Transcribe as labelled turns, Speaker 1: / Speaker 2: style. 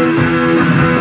Speaker 1: Contratado,